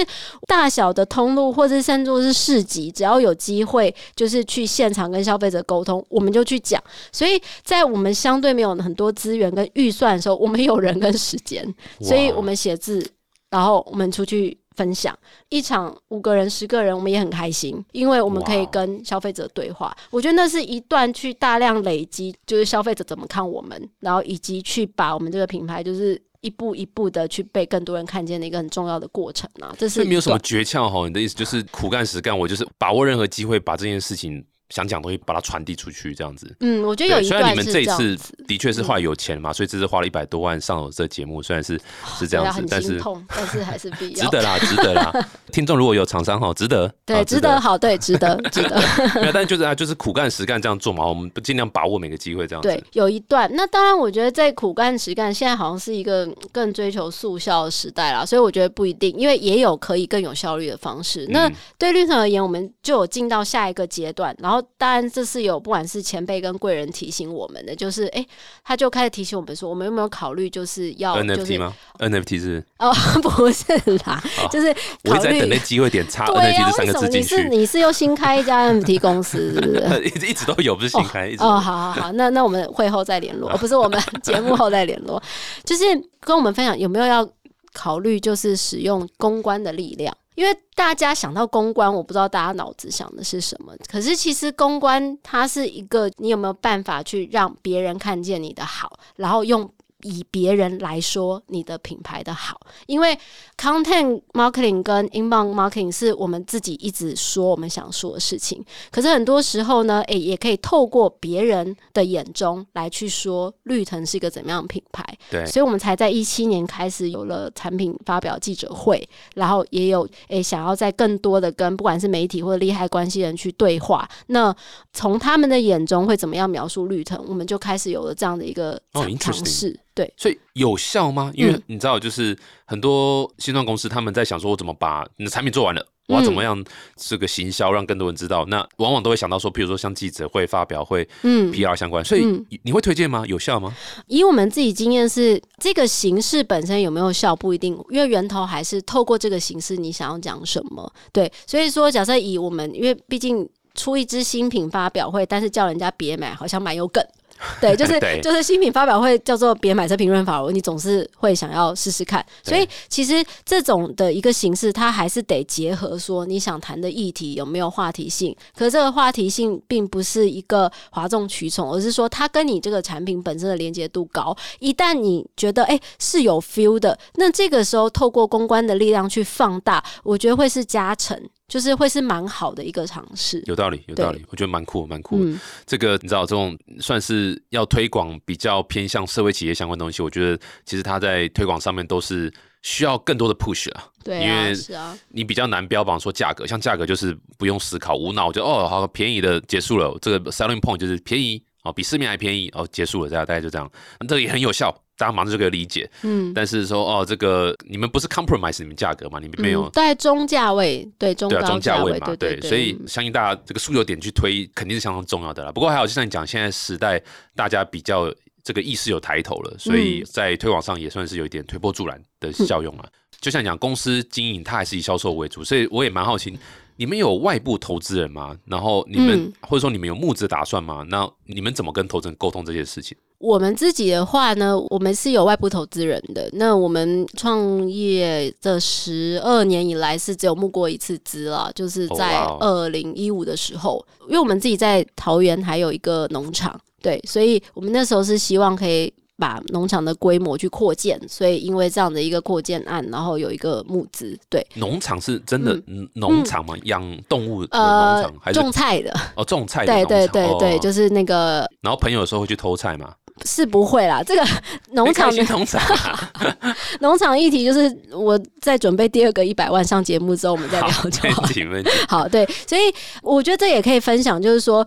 大小的通路，或者甚至是市集，只要有机会，就是去现场跟消费者沟通，我们就去讲。所以在我们相对没有很多资源跟预算的时候，我们有人跟时间，所以我们写字，然后我们出去分享一场五个人、十个人，我们也很开心，因为我们可以跟消费者对话。我觉得那是一段去大量累积，就是消费者怎么看我们，然后以及去把我们这个品牌就是。一步一步的去被更多人看见的一个很重要的过程啊，这是没有什么诀窍哈。你的意思就是苦干实干，我就是把握任何机会，把这件事情想讲的东西把它传递出去，这样子。嗯，我觉得有对，一虽然你们这一次子，的确是花有钱嘛，所以这次花了一百多万上了这节目，虽然是是这样子啊，但是，但是还是必 [LAUGHS] 要。值得啦，值得啦。[LAUGHS] 听众如果有厂商哈，值得，对，值得。好，对，值得，[LAUGHS] 值得。没有，但就是啊，就是苦干实干这样做嘛，我们尽量把握每个机会这样子。对，有一段。那当然，我觉得在苦干实干，现在好像是一个更追求速效的时代啦，所以我觉得不一定，因为也有可以更有效率的方式。那嗯对绿城而言，我们就有进到下一个阶段。然后，当然这是有不管是前辈跟贵人提醒我们的，就是哎，他就开始提醒我们说，我们有没有考虑就是要就是 NFT 吗？NFT 是，哦，[LAUGHS] 不是啦，就是考虑我在等那机会点插对 NFT 三个为什么你字进去，是你是又新开一家 NFT 公司是不是？[LAUGHS] 一直一直都有，不是新开，一直哦，好好好，那那我们会后再联络，[LAUGHS] 哦、不是我们节目后再联络，就是跟我们分享有没有要考虑，就是使用公关的力量。因为大家想到公关，我不知道大家脑子想的是什么。可是其实公关它是一个，你有没有办法去让别人看见你的好，然后用以别人来说你的品牌的好？因为 content marketing 跟 inbound marketing 是我们自己一直说我们想说的事情，可是很多时候呢，诶、也可以透过别人的眼中来去说绿藤是一个怎么样的品牌。对，所以我们才在一七年开始有了产品发表记者会，然后也有诶、想要在更多的跟不管是媒体或者利害关系人去对话。那从他们的眼中会怎么样描述绿藤，我们就开始有了这样的一个尝试。对，所以有效吗？因为嗯你知道，就是很多新创公司他们在想说，我怎么把你的产品做完了，我要怎么样这个行销让更多人知道？那往往都会想到说，譬如说像记者会、发表会、嗯，PR 相关，所以嗯你会推荐吗？有效吗？以我们自己经验是，这个形式本身有没有效不一定，因为源头还是透过这个形式，你想要讲什么。对，所以说假设以我们，因为毕竟出一支新品发表会，但是叫人家别买，好像蛮有梗。[LAUGHS] 对，就是就是新品发表会叫做别买车评论法，你总是会想要试试看。所以其实这种的一个形式，它还是得结合说你想谈的议题有没有话题性。可是这个话题性并不是一个哗众取宠，而是说它跟你这个产品本身的连接度高。一旦你觉得哎、是有 feel 的，那这个时候透过公关的力量去放大，我觉得会是加成，就是会是蛮好的一个尝试。有道理，有道理，我觉得蛮酷，蛮酷这个你知道，这种算是要推广比较偏向社会企业相关的东西，我觉得其实它在推广上面都是需要更多的 push 啊。对啊，因为是啊，你比较难标榜说价格，像价格就是不用思考，无脑就哦好便宜的结束了，这个 selling point 就是便宜哦，比市面还便宜哦，结束了，这样大概就这样，这个也很有效，大家马上就可以理解。嗯，但是说哦，这个你们不是 compromise 你们价格嘛？你们没有嗯、在中价位，对中对啊，中价位位嘛，对所以相信大家这个诉求点去推肯定是相当重要的啦。不过还好，就像你讲，现在时代大家比较这个意识有抬头了，所以嗯在推广上也算是有一点推波助澜的效用啊。就像你讲，公司经营它还是以销售为主，所以我也蛮好奇，你们有外部投资人吗？然后你们、嗯或者说你们有募资打算吗？那你们怎么跟投资人沟通这些事情？我们自己的话呢，我们是有外部投资人的。那我们创业这十二年以来是只有募过一次资啦，就是在二零一五的时候，因为我们自己在桃园还有一个农场，对，所以我们那时候是希望可以。把农场的规模去扩建，所以因为这样的一个扩建案，然后有一个募资，对，农场是真的嗯农场吗？养动物的农呃场、还，是种菜的，哦种菜的对农场？对对对，哦就是那个然后朋友有时候会去偷菜嘛。是不会啦，这个 [LAUGHS] 农场农场啊、[LAUGHS] 农场议题就是我在准备第二个一百万上节目之后，我们再聊，就好。好，对，所以我觉得这也可以分享，就是说。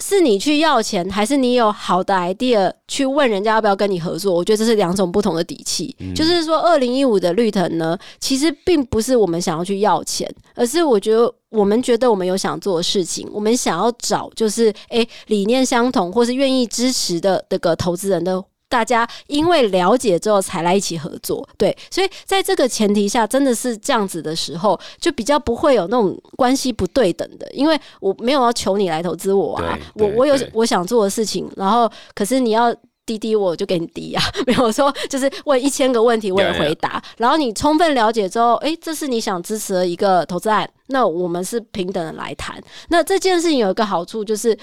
是你去要钱，还是你有好的 idea 去问人家要不要跟你合作？我觉得这是两种不同的底气。嗯就是说，二零一五的绿藤呢，其实并不是我们想要去要钱，而是我觉得我们觉得我们有想做的事情，我们想要找就是诶理念相同或是愿意支持的这个投资人的。大家因为了解之后才来一起合作，对，所以在这个前提下，真的是这样子的时候，就比较不会有那种关系不对等的，因为我没有要求你来投资我啊，我我有我想做的事情，然后可是你要。滴滴我就给你滴啊，[LAUGHS] 没有说就是问一千个问题我也 Yeah, yeah. 回答然后你充分了解之后，诶，这是你想支持的一个投资案，那我们是平等的来谈。那这件事情有一个好处就是，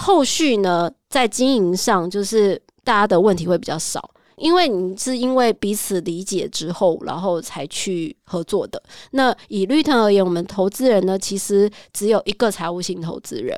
后续呢在经营上就是大家的问题会比较少。因为你是因为彼此理解之后，然后才去合作的。那以绿藤而言，我们投资人呢，其实只有一个财务型投资人。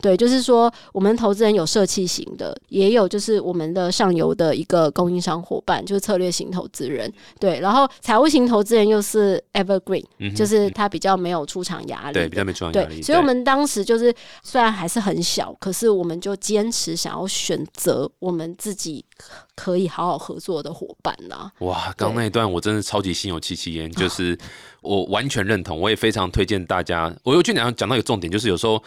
对，就是说，我们投资人有社企型的，也有就是我们的上游的一个供应商伙伴，就是策略型投资人。对，然后财务型投资人又是 evergreen，、嗯就是他比较没有出场压力的。对比较没出场压力，所以我对们当时就是虽然还是很小，可是我们就坚持想要选择我们自己可以好好合作的伙伴啦。哇，刚刚那一段我真的超级心有戚戚焉，[LAUGHS] 就是我完全认同，我也非常推荐大家。我有去讲讲到一个重点，就是有时候。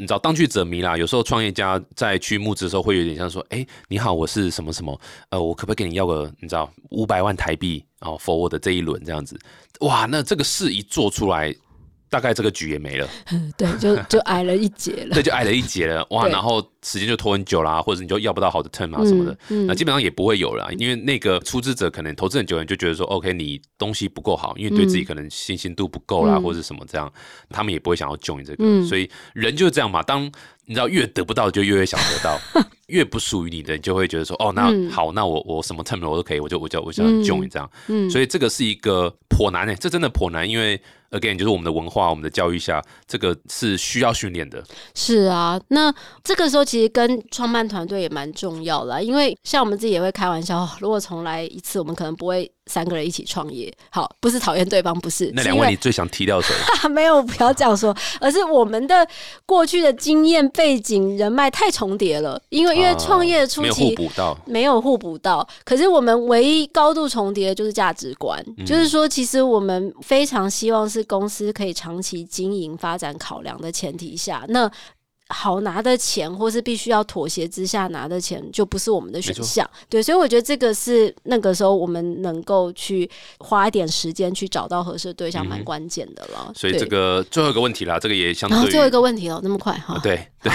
你知道当局者迷啦，有时候创业家在去募资的时候，会有点像说：“哎、你好，我是什么什么，呃，我可不可以给你要个你知道五百万台币哦，for 我的这一轮这样子？”哇，那这个事一做出来，大概这个局也没了，[LAUGHS] 对，就就矮了一截了。对，就矮了一截了，[LAUGHS] 哇，然后时间就拖很久啦，或者你就要不到好的 term 啊什么的，嗯。那基本上也不会有了，因为那个出资者可能投资很久，人就觉得说，OK，你东西不够好，因为对自己可能信心度不够啦，嗯。或者什么这样，他们也不会想要 join 这个，嗯。所以人就是这样嘛。当你知道越得不到，就越越想得到，[LAUGHS] 越不属于你的，你就会觉得说，哦，那嗯。好，那我我什么 term 我都可以，我就我就我想嗯。join 这样，嗯。所以这个是一个颇难诶、这真的颇难，因为 again 就是我们的文化、我们的教育下，这个是需要训练的。是啊，那这个时候其实跟创办团队也蛮重要的啊，因为像我们自己也会开玩笑，哦如果重来一次，我们可能不会三个人一起创业。好，不是讨厌对方，不是，那两位你最想踢掉谁？[LAUGHS] 没有，不要这样说，而是我们的过去的经验背景、人脉太重叠了。因为因为啊创业初没有互期补到。没有互补到，可是我们唯一高度重叠的就是价值观，嗯就是说，其实我们非常希望是公司可以长期经营、发展考量的前提下，那。好拿的钱，或是必须要妥协之下拿的钱，就不是我们的选项。对，所以我觉得这个是那个时候我们能够去花一点时间去找到合适的对象，蛮关键的了。所以这个最后一个问题啦，这个也相然后最后一个问题了，那么快哈？对对，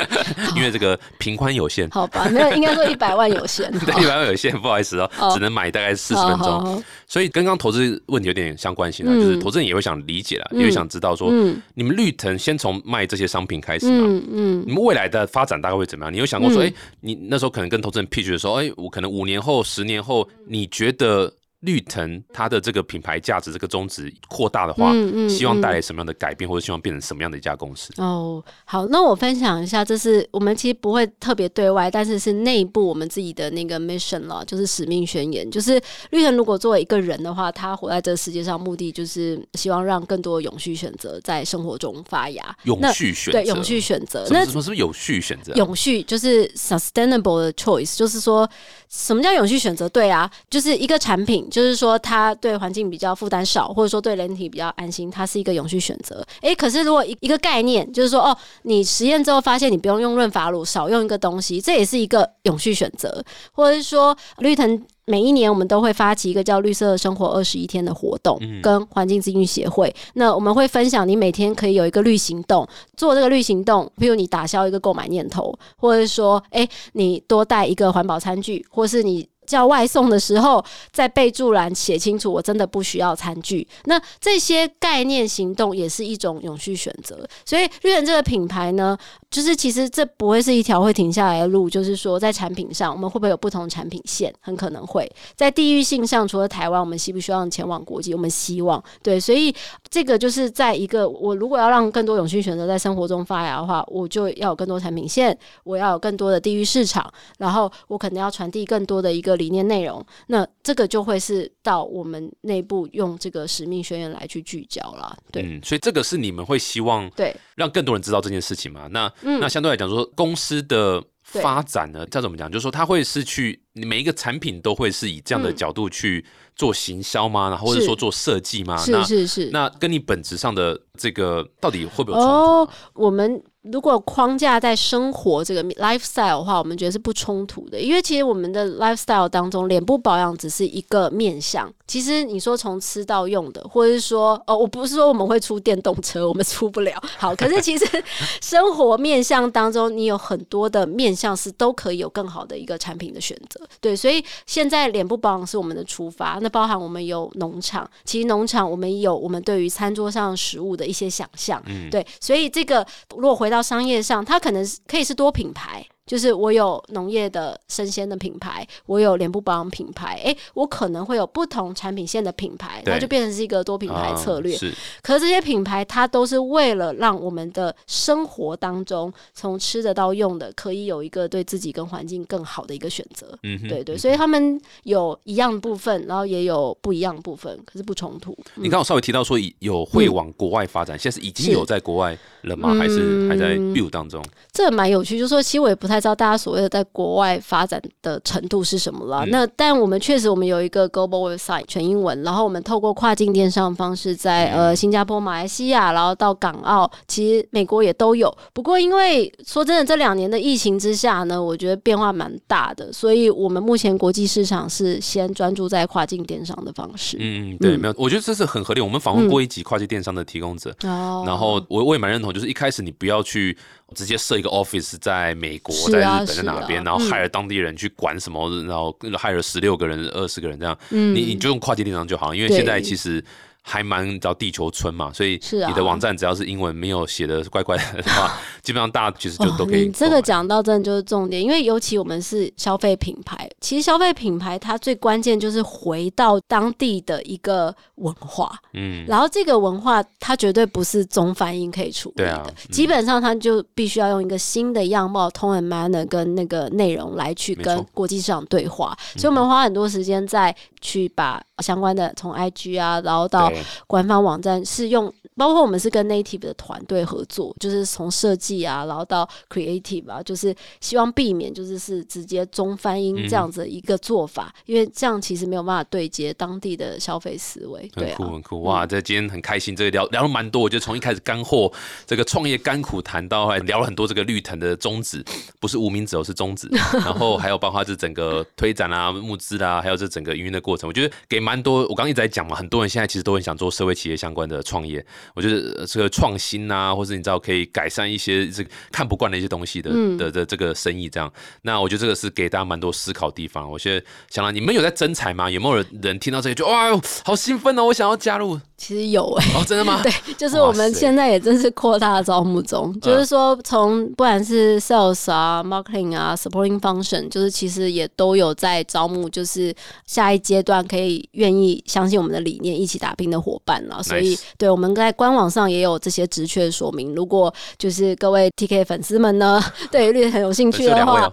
[LAUGHS] 因为这个频宽有限，好吧，没有，应该说一百万有限。[LAUGHS] 对，一百万有限，不好意思哦，[LAUGHS] 只能买大概四十分钟。所以跟刚刚投资问题有点相关性啦，嗯。就是投资人也会想理解啦，嗯。也会想知道说，嗯。你们绿藤先从卖这些商品开始嘛，嗯嗯。你们未来的发展大概会怎么样？你有想过说，嗯。哎、你那时候可能跟投资人 pitch 的时候，哎、我可能五年后、十年后，你觉得绿藤它的这个品牌价值这个宗旨扩大的话，嗯嗯希望带嗯来什么样的改变，或者希望变成什么样的一家公司？哦，好，那我分享一下，这是我们其实不会特别对外，但是是内部我们自己的那个 mission 了，就是使命宣言。就是绿藤如果作为一个人的话，他活在这个世界上，目的就是希望让更多永续选择在生活中发芽。永续选择，对永续选择，那什么是不是有序选择啊？永续就是 sustainable 的 choice，就是说什么叫永续选择？对啊，就是一个产品，就是说它对环境比较负担少，或者说对人体比较安心，它是一个永续选择。诶，可是如果一一个概念，就是说哦，你实验之后发现你不用用润发乳，少用一个东西，这也是一个永续选择，或者是说绿藤。每一年我们都会发起一个叫“绿色生活二十一天”的活动，跟环境资讯协会。那我们会分享，你每天可以有一个绿行动，做这个绿行动，比如你打消一个购买念头，或者是说，哎、你多带一个环保餐具，或是你。叫外送的时候，在备注栏写清楚，我真的不需要餐具。那这些概念行动也是一种永续选择。所以绿人这个品牌呢，就是其实这不会是一条会停下来的路，就是说在产品上，我们会不会有不同产品线？很可能会在地域性上，除了台湾，我们希不希望前往国际？我们希望对，所以这个就是在一个我如果要让更多永续选择在生活中发芽的话，我就要有更多产品线，我要有更多的地域市场，然后我可能要传递更多的一个理念内容。那这个就会是到我们内部用这个使命宣言来去聚焦了。对、嗯，所以这个是你们会希望对，让更多人知道这件事情嘛？那、嗯那相对来讲说，公司的发展呢，再怎么讲？就是说，它会是去你每一个产品都会是以这样的嗯角度去做行销吗？然后或者是说做设计吗？是是是。那跟你本质上的这个到底会不会有冲突哦啊？，我们如果框架在生活这个 lifestyle 的话，我们觉得是不冲突的，因为其实我们的 lifestyle 当中，脸部保养只是一个面向。其实你说从吃到用的，或者是说哦，我不是说我们会出电动车，我们出不了。[LAUGHS] 好，可是其实 [LAUGHS] 生活面向当中，你有很多的面向是都可以有更好的一个产品的选择。对，所以现在脸部保养是我们的出发，那包含我们有农场，其实农场我们有我们对于餐桌上食物的一些想象。嗯，对，所以这个如果回到商业上，它可能是可以是多品牌。就是我有农业的生鲜的品牌，我有脸部保养品牌，诶，我可能会有不同产品线的品牌，对它就变成是一个多品牌策略。啊是可是这些品牌，它都是为了让我们的生活当中，从吃的到用的，可以有一个对自己跟环境更好的一个选择。嗯哼，对对，所以他们有一样的部分，然后也有不一样的部分，可是不冲突。你刚刚稍微提到说有会往国外发展，现在是已经有在国外了吗？还是还在嗯 build 当中？这蛮有趣，就是说，其实我也不太知道大家所谓的在国外发展的程度是什么了。嗯那但我们确实，我们有一个 global website 全英文，然后我们透过跨境电商方式在，嗯呃新加坡、马来西亚，然后到港澳，其实美国也都有。不过因为说真的，这两年的疫情之下呢，我觉得变化蛮大的，所以我们目前国际市场是先专注在跨境电商的方式。嗯，嗯，对，嗯没有，我觉得这是很合理。我们访问过一集跨境电商的提供者，哦然后我我也蛮认同，就是一开始你不要去直接设一个 office 在美国、是在日本、在哪边，然后嗯 hire 当地人去管什么，然后 hire 十六个人、二十个人这样，嗯你你就用跨境电商就好，因为现在其实。还蛮找地球村嘛，所以你的网站只要是英文没有写的怪怪的话，[LAUGHS] 基本上大家其实就都可以。你这个讲到真的就是重点，因为尤其我们是消费品牌，其实消费品牌它最关键就是回到当地的一个文化，嗯，然后这个文化它绝对不是中翻英可以处理的，啊嗯。基本上它就必须要用一个新的样貌、tone and manner 跟那个内容来去跟国际市场对话，所以我们花很多时间在去把相关的从 IG 啊，然后到官方网站是用，包括我们是跟 native 的团队合作，就是从设计啊，然后到 creative 啊，就是希望避免就是是直接中翻英嗯这样子的一个做法，因为这样其实没有办法对接当地的消费思维。对啊，很酷很酷哇！这今天很开心，这个聊聊了蛮多，我觉得从一开始干货这个创业甘苦谈到还聊了很多这个绿藤的宗旨，不是无名指哦，是宗旨。[LAUGHS] 然后还有包括这整个推展啊、募资啊，还有这整个营运的过程，我觉得给蛮多。我刚刚一直在讲嘛，很多人现在其实都很想做社会企业相关的创业。我觉得呃这个创新啊，或是你知道可以改善一些这个看不惯的一些东西的嗯的的这个生意，这样。那我觉得这个是给大家蛮多思考的地方。我觉得想了，你们有在征才吗？有没有人人听到这里就哇，好兴奋哦，我想要加入？其实有哎、哦，真的吗？[LAUGHS] 对，就是我们现在也正是扩大招募中，[LAUGHS] 就是说从不管是 sales 啊、marketing 啊、supporting function，就是其实也都有在招募，就是下一阶段可以愿意相信我们的理念，一起打拼的伙伴了。所以对我们在官网上也有这些职缺说明。如果就是各位 TK 粉丝们呢，[LAUGHS] 对绿很有兴趣的话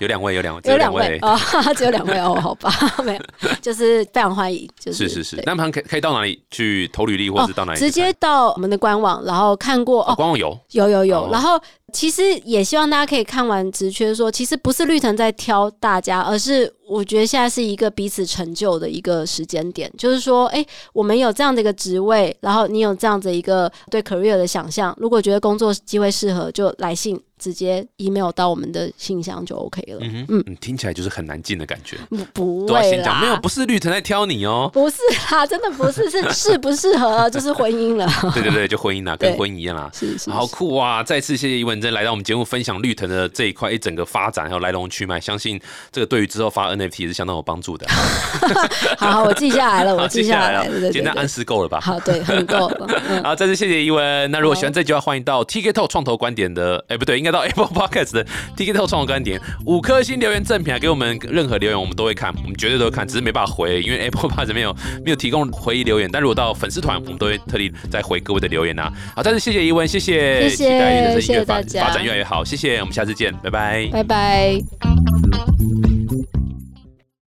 有两位。有两位，有两位，只有两两位哦，[LAUGHS] 只有两位哦，好吧，[LAUGHS] 没有，就是非常欢迎，就是是是是对，那他们可以可以到哪里去投履历，或者是到哪里去直接？到我们的官网，然后看过哦，哦，官网有有有有，哦然后其实也希望大家可以看完职缺说，其实不是绿藤在挑大家，而是我觉得现在是一个彼此成就的一个时间点，就是说，哎，我们有这样的一个职位，然后你有这样的一个对 career 的想象，如果觉得工作机会适合，就来信直接 email 到我们的信箱就 OK 了。嗯，嗯嗯，听起来就是很难进的感觉。不不会啦，先讲，没有，不是绿藤在挑你哦。不是啊，真的不是，是适不适合，就是婚姻了。[LAUGHS] 对对对，就婚姻啦，跟婚姻一样啦。是是好酷啊！再次谢谢伊文真来到我们节目分享绿藤的这一块一整个发展还有来龙去脉，相信这个对于之后发 NFT 也是相当有帮助的。[LAUGHS] [LAUGHS] 好好，我记下来了，我好记下来了，今天暗。示够了吧？好，对，很够了。嗯，好，再次谢谢伊文。那如果喜欢这句话，欢迎到 TK Talk 创投观点的，哎、不对，应该到 Apple Podcast 的 TK Talk 创作观点五颗星留言赠品啊，给我们任何留言我们都会看，我们绝对都会看，只是没办法回，因为 Apple Podcast 没有没有提供回忆留言。但如果到粉丝团，我们都会特地再回各位的留言啊。好，再次谢谢一文，谢谢，谢谢期待你的音乐发发展越来越好，谢谢，我们下次见，拜拜。拜拜。